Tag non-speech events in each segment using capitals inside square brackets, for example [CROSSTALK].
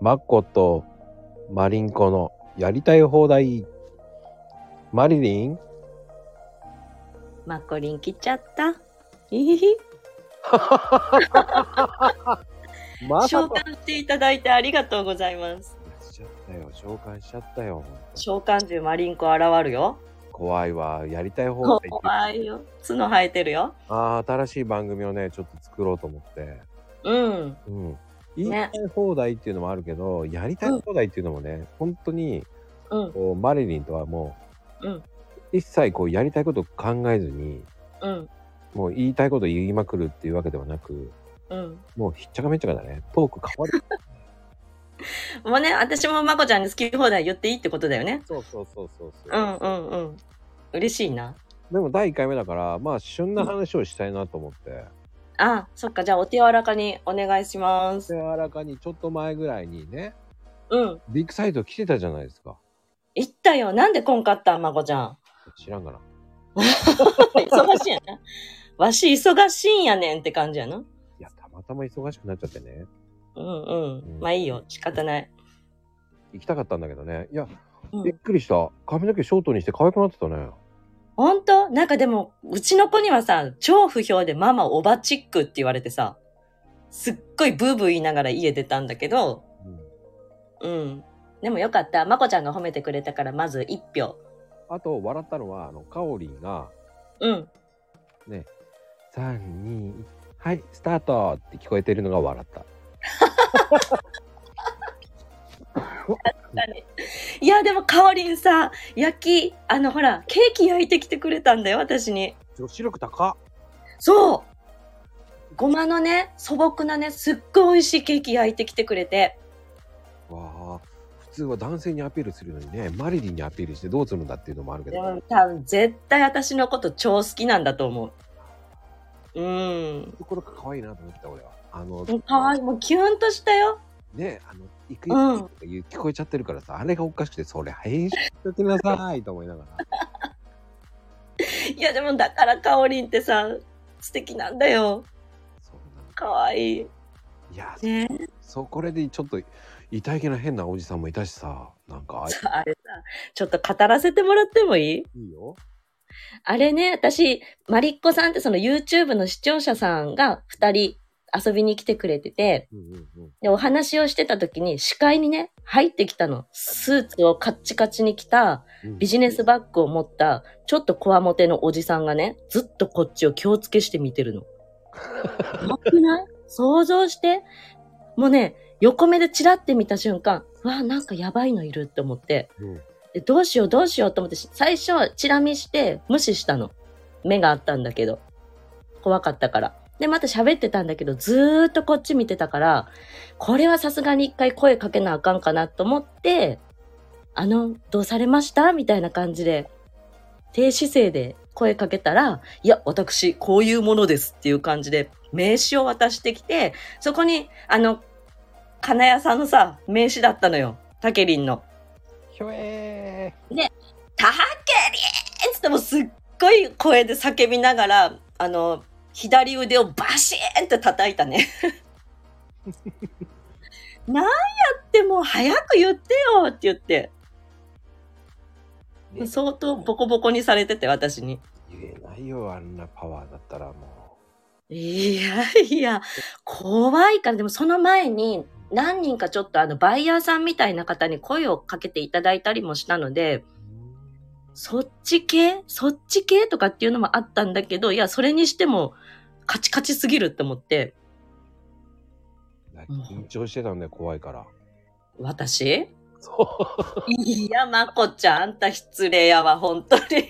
マッコとマリンコのやりたい放題。マリリン？マッコリン来ちゃった。いひひ。召。喚していただいてありがとうございます。しちゃったよ。召喚しちゃったよ。召喚獣マリンコ現るよ。怖いわ。やりたい放題。怖いよ。角生えてるよ。ああ、新しい番組をね、ちょっと作ろうと思って。うん。うん。言いたい放題っていうのもあるけど、やりたい放題っていうのもね、本当に、うん。こう、マリリンとはもう、うん。一切こう、やりたいことを考えずに、うん。もう言いたいこと言いまくるっていうわけではなく、うん。もうひっちゃかめっちゃかだね。トーク変わる。[LAUGHS] もうね、私もまこちゃんに好き放題言っていいってことだよね。そうそうそうそうそう。うんうんうん。嬉しいな。でも第1回目だから、まあ旬な話をしたいなと思って、あ、そっか。じゃあお手柔らかにお願いします。柔らかにちょっと前ぐらいにね、うん。ビッグサイト来てたじゃないですか。行ったよ。なんで来んかったんまこちゃん。知らんかな。[LAUGHS] 忙しいやな。わし忙しいんやねんって感じやな。いや、たまたま忙しくなっちゃってね。うんうんうん。まあいいよ。仕方ない。行きたかったんだけどね。いや、うんびっくりした。髪の毛ショートにして可愛くなってたね。ほんとなんかでも、うちの子にはさ、超不評でママおばチックって言われてさ、すっごいブーブー言いながら家出たんだけど、うん。うん。でもよかった。まこちゃんが褒めてくれたから、まず一票。あと、笑ったのは、あの、カオリンが、うん。ね、3、2、はい、スタートって聞こえてるのが笑った。[LAUGHS] [LAUGHS] いや、でもかおりんさ、焼き、あのほら、ケーキ焼いてきてくれたんだよ、私に。女子力高っ。そうごまのね、素朴なね、すっごい美味しいケーキ焼いてきてくれて。わあ、普通は男性にアピールするのにね、マリリンにアピールしてどうするんだっていうのもあるけど。でも多分絶対私のこと超好きなんだと思う。うん。ところが可愛いなと思った俺は。あの、もうかわいい。もうキュンとしたよ。ね、あの、行くうんよって言う聞こえちゃってるからさ、あれがおかしくて、それ編集してくださいと思いながら。[LAUGHS] いやでもだからかおりんってさ、素敵なんだよ。そうなんかわいい。いや、ねそう、これでちょっと、痛い気な変なおじさんもいたしさ、なんか、ああれさ、ちょっと語らせてもらってもいい？いいよ。あれね、私、マリッコさんってその YouTube の視聴者さんが二人遊びに来てくれてて。で、お話をしてた時に視界にね、入ってきたの。スーツをカッチカチに着た、うんビジネスバッグを持った、ちょっとこわもてのおじさんがね、ずっとこっちを気をつけして見てるの。やばくない？想像して？もうね、横目でチラって見た瞬間、うわ、なんかやばいのいるって思って、うんでどうしようどうしようと思って、最初はチラ見して無視したの。目があったんだけど。怖かったから。で、また喋ってたんだけど、ずーっとこっち見てたから、これはさすがに一回声かけなあかんかなと思って、あの、どうされましたみたいな感じで、低姿勢で声かけたら、いや、私、こういうものですっていう感じで、名刺を渡してきて、そこに、あの、金谷さんのさ、名刺だったのよ。タケリンの。ひょえタケリンつってもうすっごい声で叫びながら、あの、左腕をバシーンって叩いたね。[LAUGHS] なんやってもう早く言ってよって言って、ー、ね、相当ボコボコにされてて、私に。言えないよ、あんなパワーだったらもいやいや、怖いから、でもその前に何人かちょっとあのバイヤーさんみたいな方に声をかけていただいたりもしたので、う。そっち系？そっち系とかっていうのもあったんだけど、いや、それにしてもカチカチすぎるって思って、緊張してたんだよ、怖いから。私？そいや、まこちゃん、あんた失礼やわ、本当に。あんなに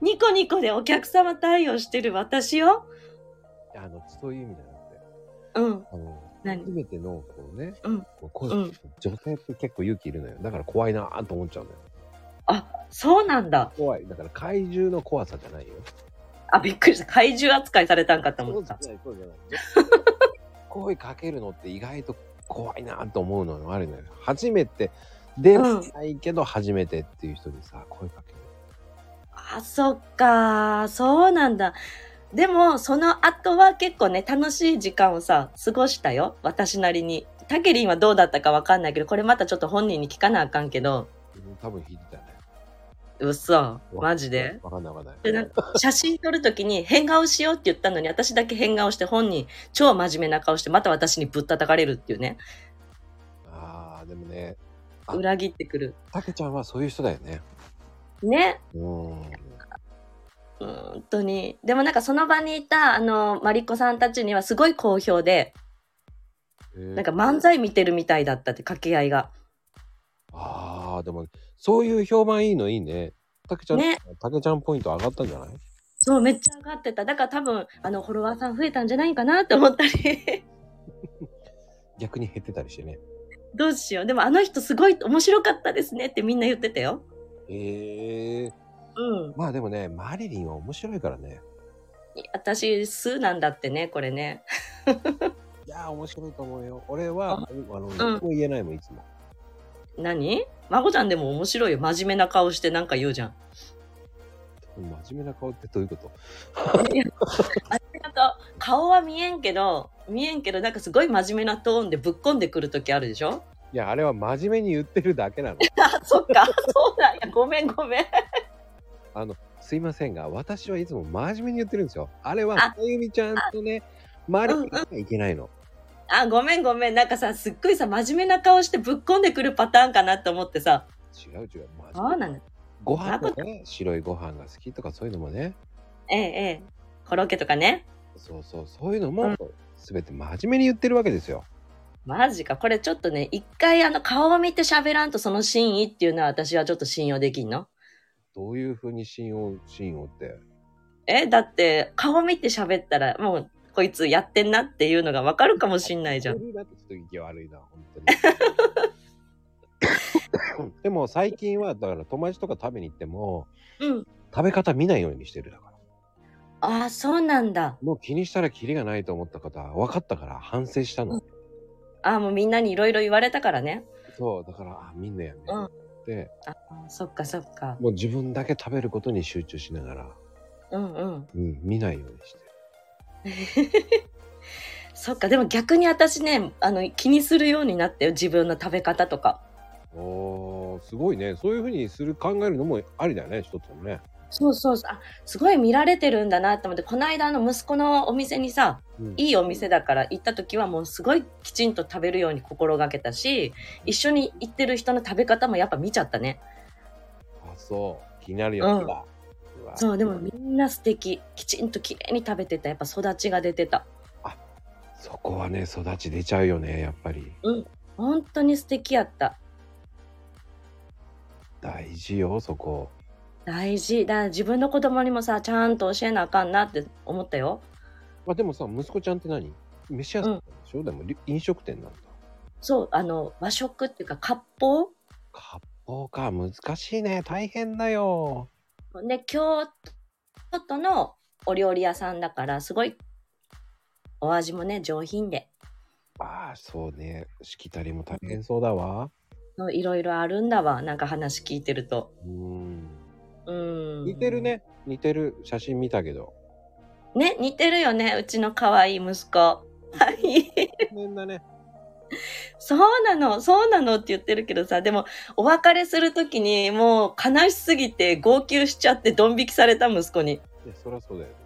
ニコニコでお客様対応してる私よ。う。あの、そういう意味じゃなくて、うん。あの、何？初めての、こうね、うんこう女性って結構勇気いるのよ。だから怖いなーと思っちゃうんだよ。あ、そうなんだ。怖い。だから怪獣の怖さじゃないよ。あ、びっくりした。怪獣扱いされたんかと思った。そうじゃない、そうじゃない。声かけるのって意外と怖いなと思うのもあるのよ。初めて、ではないけど初めてっていう人にさ、声かける。あ、そっか。そうなんだ。でも、その後は結構ね、楽しい時間をさ、過ごしたよ。私なりに。タケリンはどうだったかわかんないけど、これまたちょっと本人に聞かなあかんけど、うん多分弾いてたよね。嘘マジで？わかんないわかんない。でなんか写真撮るときに変顔しようって言ったのに、私だけ変顔して本人超真面目な顔して、また私にぶったたかれるっていうね。ああ、でもね、あ裏切ってくる。たけちゃんはそういう人だよね。ね。うん。本当に。でもなんかその場にいた、あの、マリコさんたちにはすごい好評で、ななんか漫才見てるみたいだったって掛け合いが。ああ、でも、そういう評判いいのいいね。たけちゃん、ねたけちゃんポイント上がったんじゃない？そう、めっちゃ上がってた。だから多分、あの、フォロワーさん増えたんじゃないかなって思ったり。[LAUGHS] 逆に減ってたりしてね。どうしよう。でもあの人すごい面白かったですねってみんな言ってたよ。へえ。うん。まあでもね、マリリンは面白いからね。私、スーなんだってね、これね。いやー、面白いと思うよ。俺は、あの、ん何も言えないもん、いつも。何？まこちゃんでも面白いよ。真面目な顔してなんか言うじゃん。真面目な顔ってどういうこと？顔は見えんけど、見えんけど、なんかすごい真面目なトーンでぶっこんでくるときあるでしょ？いや、あれは真面目に言ってるだけなの。あ、[LAUGHS] そっか。そうなんや。ごめんごめん。あの、すいませんが、私はいつも真面目に言ってるんですよ。あれは、ああゆみちゃんとね、マリリンがいけないの。あ、ごめんごめん。なんかさ、すっごいさ、真面目な顔してぶっこんでくるパターンかなって思ってさ。違う違う。真そうなんだ。ご飯もね、白いご飯が好きとかそういうのもね。ええ、ええ。コロッケとかね。そうそう、そういうのうも、すべて真面目に言ってるわけですよ。マジか。これちょっとね、一回あの顔を見て喋らんとその真意っていうのは私はちょっと信用できんの？どういうふうに信用、信用って？え、だって顔見て喋ったらもうこいつやってんなっていうのがわかるかもしんないじゃん。[LAUGHS] でも最近は、だから友達とか食べに行っても、うん。食べ方見ないようにしてるだから。ああ、そうなんだ。もう気にしたらキリがないと思った方は分かったから反省したの。うんああ、もうみんなにいろいろ言われたからね。そう、だから、あ、みんなやめうんて、ああ、そっかそっか。もう自分だけ食べることに集中しながら、うんうん。うん、見ないようにして。[LAUGHS] そっか、でも逆に私ね、あの、気にするようになったよ。自分の食べ方とか。おー、すごいね。そういうふうにする、考えるのもありだよね、一つもね。そうそうそう。あ、すごい見られてるんだなって思って、この間あの息子のお店にさ、うん、いいお店だから行った時はもうすごいきちんと食べるように心がけたし、一緒に行ってる人の食べ方もやっぱ見ちゃったね。あ、そう。気になるよ、うんそう、でもみんな素敵。きちんと綺麗に食べてた。やっぱ育ちが出てた。そこはね、育ち出ちゃうよね、やっぱり。本当に素敵やった。大事よ、そこ。大事。だから自分の子供にもさ、ちゃんと教えなあかんなって思ったよ。まあでもさ、息子ちゃんって何？飯屋さんでしょ、でもり飲食店なんだ。そう、あの、和食っていうか、割烹？割烹か、難しいね。大変だよ。ね、京都のお料理屋さんだから、すごい、お味もね、上品で。ああ、そうね。しきたりも大変そうだわ。いろいろあるんだわ。なんか話聞いてると。うん。うん。似てる。ね。似てる写真見たけど。ね、似てるよね。うちの可愛い息子。はい。みんなね。[LAUGHS] そうなの、そうなのって言ってるけどさ、でも、お別れするときに、もう悲しすぎて号泣しちゃってドン引きされた息子に。いや、そりゃそうだよね。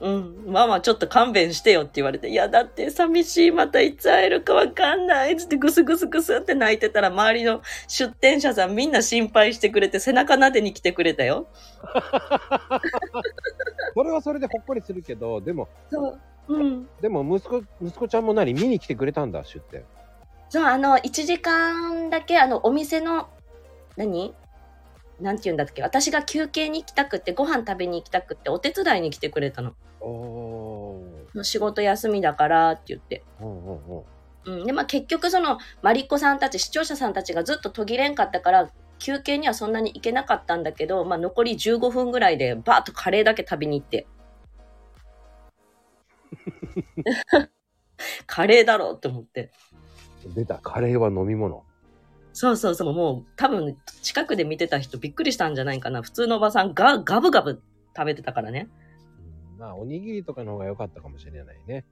うん、ママちょっと勘弁してよって言われて、いや、だって寂しい、またいつ会えるかわかんない、つってグスグスグスって泣いてたら、周りの出店者さんみんな心配してくれて、背中撫でに来てくれたよ。[LAUGHS] それはそれでほっこりするけど、でも、そう。うん。でも息子、息子ちゃんも何？見に来てくれたんだ、出店。そう、あの、1時間だけ、あの、お店の、何？なんて言うんだっけ？私が休憩に行きたくって、ご飯食べに行きたくって、お手伝いに来てくれたの。仕事休みだからって言って。うんうんうん。うん。で、まあ結局その、マリッコさんたち、視聴者さんたちがずっと途切れんかったから、休憩にはそんなに行けなかったんだけど、まあ残り15分ぐらいで、バーッとカレーだけ食べに行って。[LAUGHS] カレーだろうって思って。出た、カレーは飲み物。そうそうそう、もう多分近くで見てた人びっくりしたんじゃないかな。普通のおばさんがガブガブ食べてたからね。うんまあ、おにぎりとかの方が良かったかもしれないね。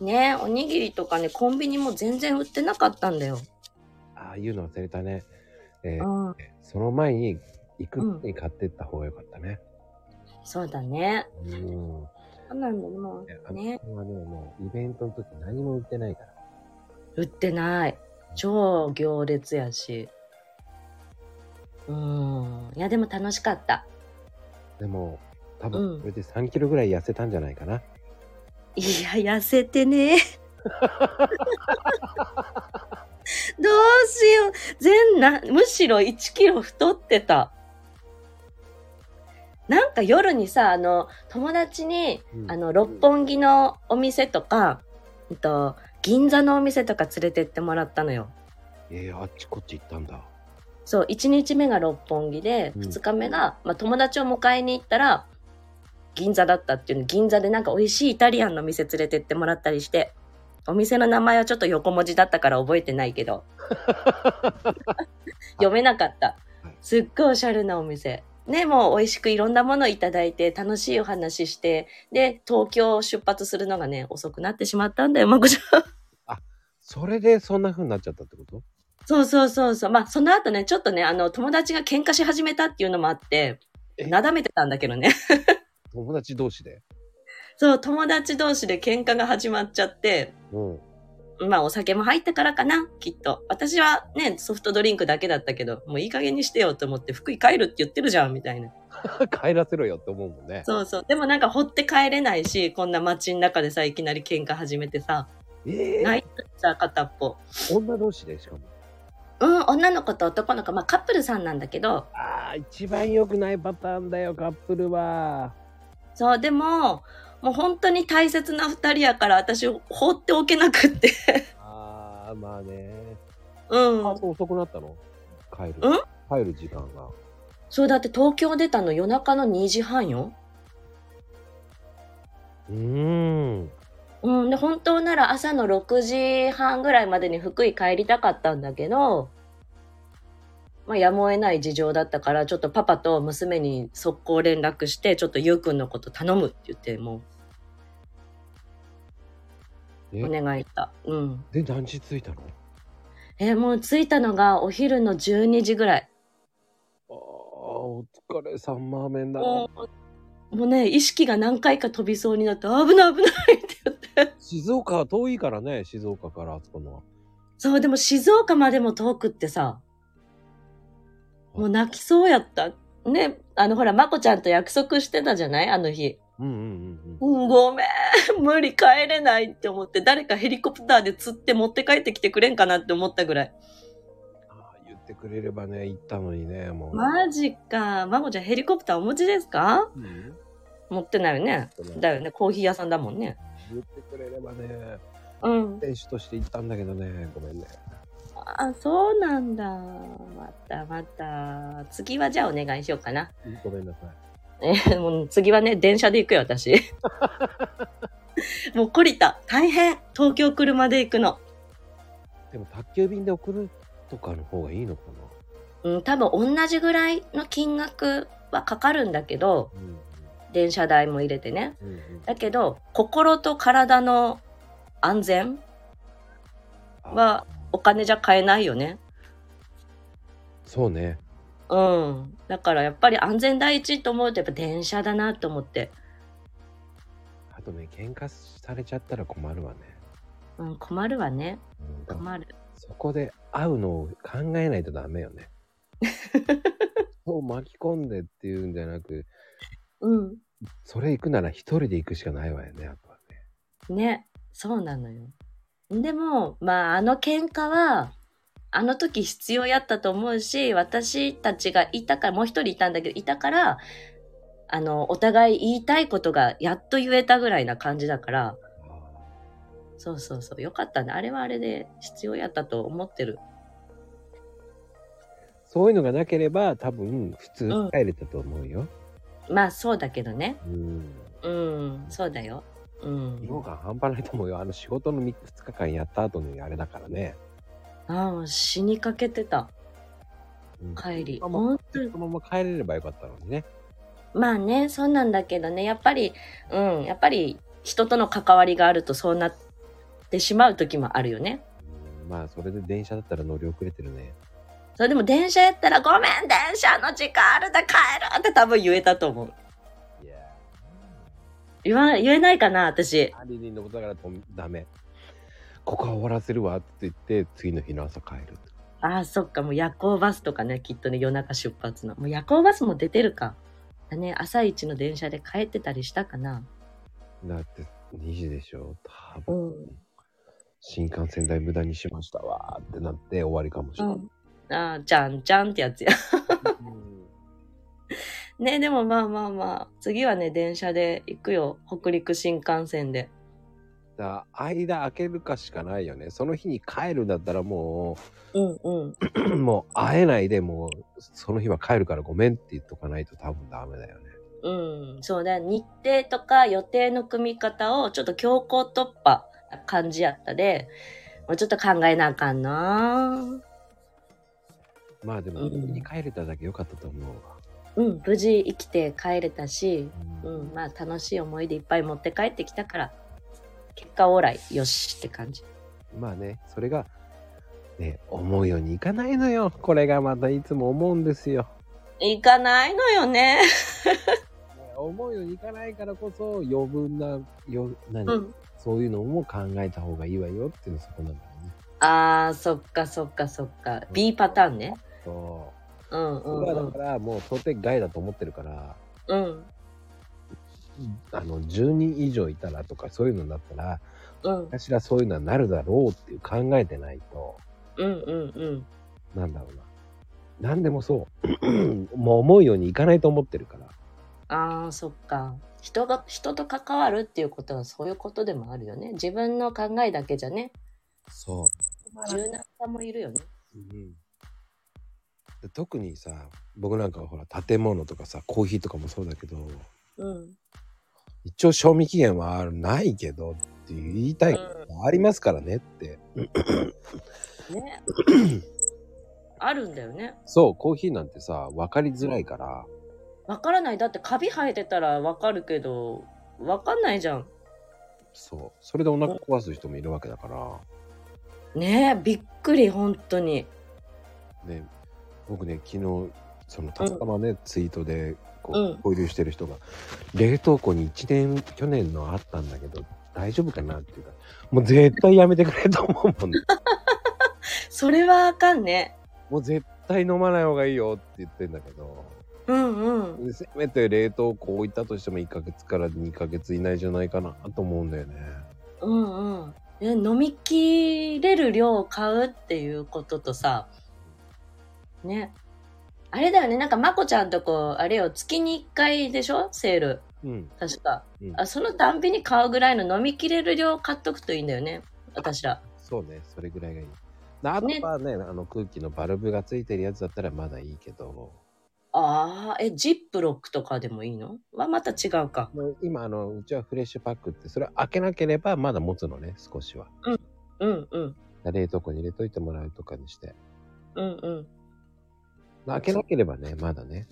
ねおにぎりとかね、コンビニも全然売ってなかったんだよ。ああ、言うの忘れたね。えーうん。その前に行く前に買ってった方がよかったね。そうだね。うん。そうなんだよ、もう。ね。はね、もうイベントの時何も売ってないから。売ってない。超行列やし。うん。いや、でも楽しかった。でも、多うん分これで3キロぐらい痩せたんじゃないかな。いや、痩せてね。[LAUGHS] どうしよう。全な、むしろ1キロ太ってた。なんか夜にさ、あの、友達に、うんあの、六本木のお店とか、うんと、銀座のお店とか連れてってもらったのよ。えー、あっちこっち行ったんだ。そう、1日目が六本木で、うん2日目が、まあ、友達を迎えに行ったら、銀座だったっていうの、銀座でなんか美味しいイタリアンの店連れてってもらったりして、お店の名前はちょっと横文字だったから覚えてないけど、[LAUGHS] 読めなかったはい。すっごいおしゃれなお店。ね、もう美味しくいろんなものいただいて、楽しいお話しして、で、東京を出発するのがね、遅くなってしまったんだよ、まこちゃん。それでそんな風になっちゃったってこと？そうそうそうそう。まあ、その後ね、ちょっとね、あの、友達が喧嘩し始めたっていうのもあって、え？なだめてたんだけどね。友達同士で？そう、友達同士で喧嘩が始まっちゃって、うん。まあ、お酒も入ったからかな、きっと。私はね、ソフトドリンクだけだったけど、もういい加減にしてよと思って、福井帰るって言ってるじゃん、みたいな。[LAUGHS] 帰らせろよって思うもんね。そうそう。でもなんか、掘って帰れないし、こんな街の中でさ、いきなり喧嘩始めてさ、ええ泣いてさ、片っぽ。女同士でしかも。うん、女の子と男の子、まあ、カップルさんなんだけど、ああ、一番良くないパターンだよ、カップルは。そう、でも、もう本当に大切な二人やから、私、放っておけなくって。ああ、まあね。うん。あ、遅くなったの？帰る。うん？帰る時間が。そう、だって東京出たの夜中の2時半よ。うーん。うん。で、本当なら朝の6時半ぐらいまでに福井帰りたかったんだけど、まあ、やむを得ない事情だったから、ちょっとパパと娘に速攻連絡して、ちょっとゆうくんのこと頼むって言って、もえ？う、お願いした。うん。で、何時着いたの？えーもう着いたのがお昼の12時ぐらい。ああ、お疲れ様めんだな。もうもうね、意識が何回か飛びそうになって、危ない危ないって言って。静岡は遠いからね、静岡からあそこの。そう、でも静岡までも遠くってさ、もう泣きそうやった。ね、あのほら、まこちゃんと約束してたじゃない？あの日。うんうんうんうん。うん、ごめん、[LAUGHS] 無理帰れないって思って、誰かヘリコプターで釣って持って帰ってきてくれんかなって思ったぐらい。ああ、言ってくれればね、行ったのにね、もう。マジか。まこちゃんヘリコプターお持ちですか？うん持ってないよね。だよね。コーヒー屋さんだもんね。言ってくれればね、うん。選手として行ったんだけどね、ごめんね。あ、そうなんだ。またまた。次はじゃあお願いしようかな。ごめんなさい。え、[LAUGHS] もう次はね、電車で行くよ、私。[LAUGHS] もう懲りた。大変。東京車で行くの。でも宅急便で送るとかの方がいいのかなうん、多分同じぐらいの金額はかかるんだけど、うん電車代も入れてね。うんうんだけど、心と体の安全あはお金じゃ買えないよね。そうね。うん。だからやっぱり安全第一と思うとやっぱ電車だなと思って。あとね、喧嘩されちゃったら困るわね。うん、困るわね。うん困る。そこで会うのを考えないとダメよね。[LAUGHS] そう巻き込んでっていうんじゃなく、うん。それ行くなら一人で行くしかないわよね、あとはね。ね。そうなのよ。でも、まあ、あの喧嘩は、あの時必要やったと思うし、私たちがいたから、もう一人いたんだけど、いたから、あの、お互い言いたいことがやっと言えたぐらいな感じだから、そうそうそう、よかったね。あれはあれで必要やったと思ってる。そういうのがなければ多分普通うん帰れたと思うよ。まあ、そうだけどね。うん。うん、そうだよ。うん疲。労感半端ないと思うよ。あの仕事の2日間やった後のあれだからね。ああ、死にかけてた。うん帰り。まあまあ本当にそのまま帰れればよかったのにね。まあね、そうなんだけどね、やっぱり、うん、やっぱり人との関わりがあるとそうなっってしまう時もあるよね。うんまあ、それで電車だったら乗り遅れてるね。それでも電車やったら、ごめん、電車の時間あるだ、帰るって多分言えたと思う。言わ、言えないかな、私。のことだからとダメ。ここは終わらせるわって言って、次の日の朝帰る。ああ、そっか、もう夜行バスとかね、きっとね、夜中出発の。もう夜行バスも出てるか。だね、朝一の電車で帰ってたりしたかな。だって2時でしょ多う分。ん。新幹線代無駄にしましたわーってなって終わりかもしれない。うん。ああ、じゃんじゃんってやつや。ね、でもまあまあまあ、次はね、電車で行くよ。北陸新幹線で。だ間開けるかしかないよね。その日に帰るんだったらもうんうん。う、[CLEARS THROAT] もう会えないでもう、その日は帰るからごめんって言っとかないと多分ダメだよね。うん、そうだ、日程とか予定の組み方をちょっと強行突破な感じやったで、もうちょっと考えなあかんなまあでも、うんに帰れただけ良かったと思うわ。うん、無事生きて帰れたし、ううんん、まあ楽しい思い出いっぱい持って帰ってきたから、結果オーライ、よしって感じ。まあね、それが、ね、思うようにいかないのよ。これがまたいつも思うんですよ。行かないのよね。[LAUGHS] ね思うようにいかないからこそ余分な、よ何、うん。そういうのも考えた方がいいわよっていうのそこなんだよね。あー、そっかそっかそっか。B パターンね。そうんう。うんうんそれはだか。らもう想定外だと思ってるから、うん。あの、10人以上いたらとかそういうのだったら、うん。私らそういうのはなるだろうっていう考えてないと、うんうんうん。なんだろうな。何でもそう。[CLEARS THROAT] もう思うようにいかないと思ってるから。ああ、そっか。人が、人と関わるっていうことはそういうことでもあるよね。自分の考えだけじゃね、そう。柔軟さもいるよね。うんで特にさ僕なんかはほら建物とかさコーヒーとかもそうだけどうん。一応賞味期限はないけどって言いたいことがありますからねって、ね。[CLEARS THROAT] あるんだよね。そうコーヒーなんてさ分かりづらいからわからない。だってカビ生えてたらわかるけど、わかんないじゃん。そうそれでお腹壊す人もいるわけだからねえ、びっくり、本当に。ね僕ね昨日そのたまたまね、ツイートでこう、うん交流してる人が冷凍庫に1年去年のあったんだけど大丈夫かなっていうかもう絶対やめてくれと思うもんね [LAUGHS] それはあかんね。もう絶対飲まない方がいいよって言ってんだけどうんうん。せめて冷凍庫置いたとしても1ヶ月から2ヶ月以内じゃないかなと思うんだよねうんうん。え飲みきれる量を買うっていうこととさ、ね。あれだよね、なんかまこちゃんとこ、あれよ、月に1回でしょ？セール。うん、確か。うんあ、そのたんびに買うぐらいの飲みきれる量買っとくといいんだよね。私ら。そうねそれぐらいがいいあとはねあの空気のバルブがついてるやつだったらまだいいけどああ、え、ジップロックとかでもいいの？はまた違うか。今あのうちはフレッシュパックってそれ開けなければまだ持つのね少しはうんうん。冷凍庫に入れといてもらうとかにしてうんうん。まあ開けなければねまだね。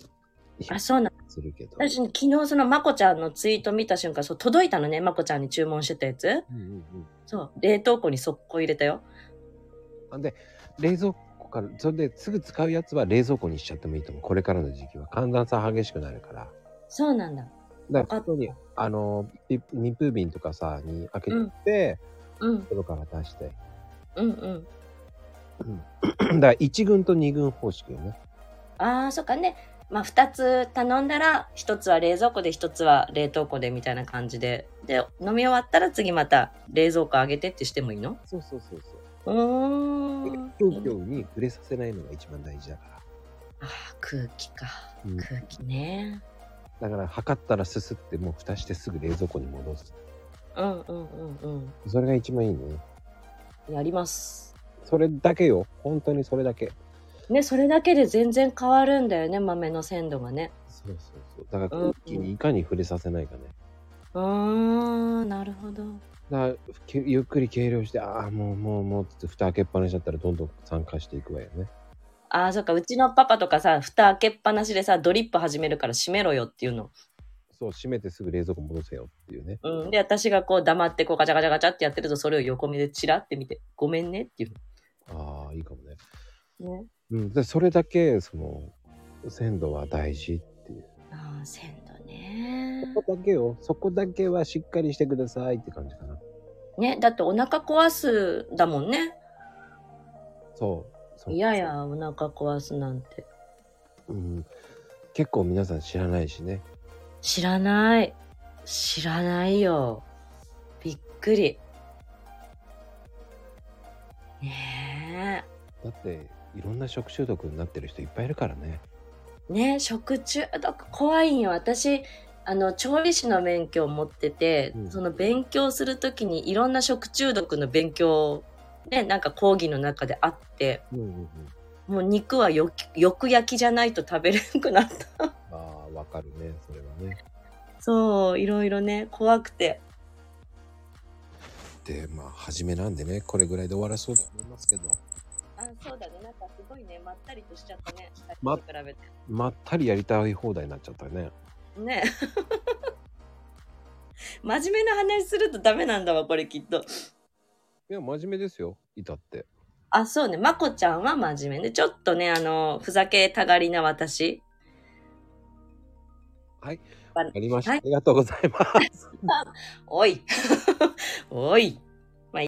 あ、そうなん。するけど。私、昨日そのまこちゃんのツイート見た瞬間、そう、届いたのね、まこちゃんに注文してたやつ。うんうんそう、冷凍庫に速攻入れたよ。うんで冷蔵庫からそれですぐ使うやつは冷蔵庫にしちゃってもいいと思う。これからの時期は。寒暖差激しくなるから。そうなんだ。だから普通にあのピ密封瓶とかさに開けてうん、外から出して。うん、うん。だから1軍と2軍方式よねああ、そっかね。まあ、二つ頼んだら、一つは冷蔵庫で、一つは冷凍庫でみたいな感じで。で、飲み終わったら次また冷蔵庫上げてってしてもいいの？そうそうそうそううーん。空気に触れさせないのが一番大事だから、ああ、空気か。うん空気ね。だから測ったらすすってもう蓋してすぐ冷蔵庫に戻すうん、うん、うん、それが一番いいねうん。やります。それだけよ本当にそれだけね、それだけで全然変わるんだよね、豆の鮮度がね。そうそうそうだから空気にいかに触れさせないかね、うーん、なるほど。だゆっくり計量してああもうもうもうって蓋開けっぱなしだったらどんどん酸化していくわよねああ、そっか、うちのパパとかさ、蓋開けっぱなしでさ、ドリップ始めるから閉めろよっていうの。そう、閉めてすぐ冷蔵庫戻せよっていうね。うん。で、私がこう黙ってこうガチャガチャガチャってやってると、それを横目でチラって見て、ごめんねっていう。ああ、いいかもね。ね。うん。で、それだけ、その、鮮度は大事っていう。ああ、鮮度ね。そこだけを、そこだけはしっかりしてくださいって感じかな。ね、だってお腹壊すだもんね。そう。そう嫌や、お腹壊すなんて。うん。結構皆さん知らないしね。知らない。知らないよ。びっくり。ねだって、いろんな食中毒になってる人いっぱいいるからね。え。ねえ、食中毒怖いんよ。私、あの、調理師の免許を持ってて、うんその勉強するときにいろんな食中毒の勉強、ね、なんか講義の中であって、うんうんうん。もう肉はよく焼きじゃないと食べれなくなった。ああ、わかるね。それはね。そう、いろいろね、怖くて。で、まあ、初めなんでね、これぐらいで終わらそうと思いますけど、あ、そうだね。いね、まったりとしちゃったね。比べて。まったりやりたい放題になっちゃったね。ね [LAUGHS] 真面目な話するとダメなんだわ、これきっと。いや、真面目ですよ、いたって。あ、そうね。まこちゃんは真面目で、ちょっとね、あの、ふざけたがりな私。はい。わわかりました。はいありがとうございます。[LAUGHS] おい。[LAUGHS] おい。まあ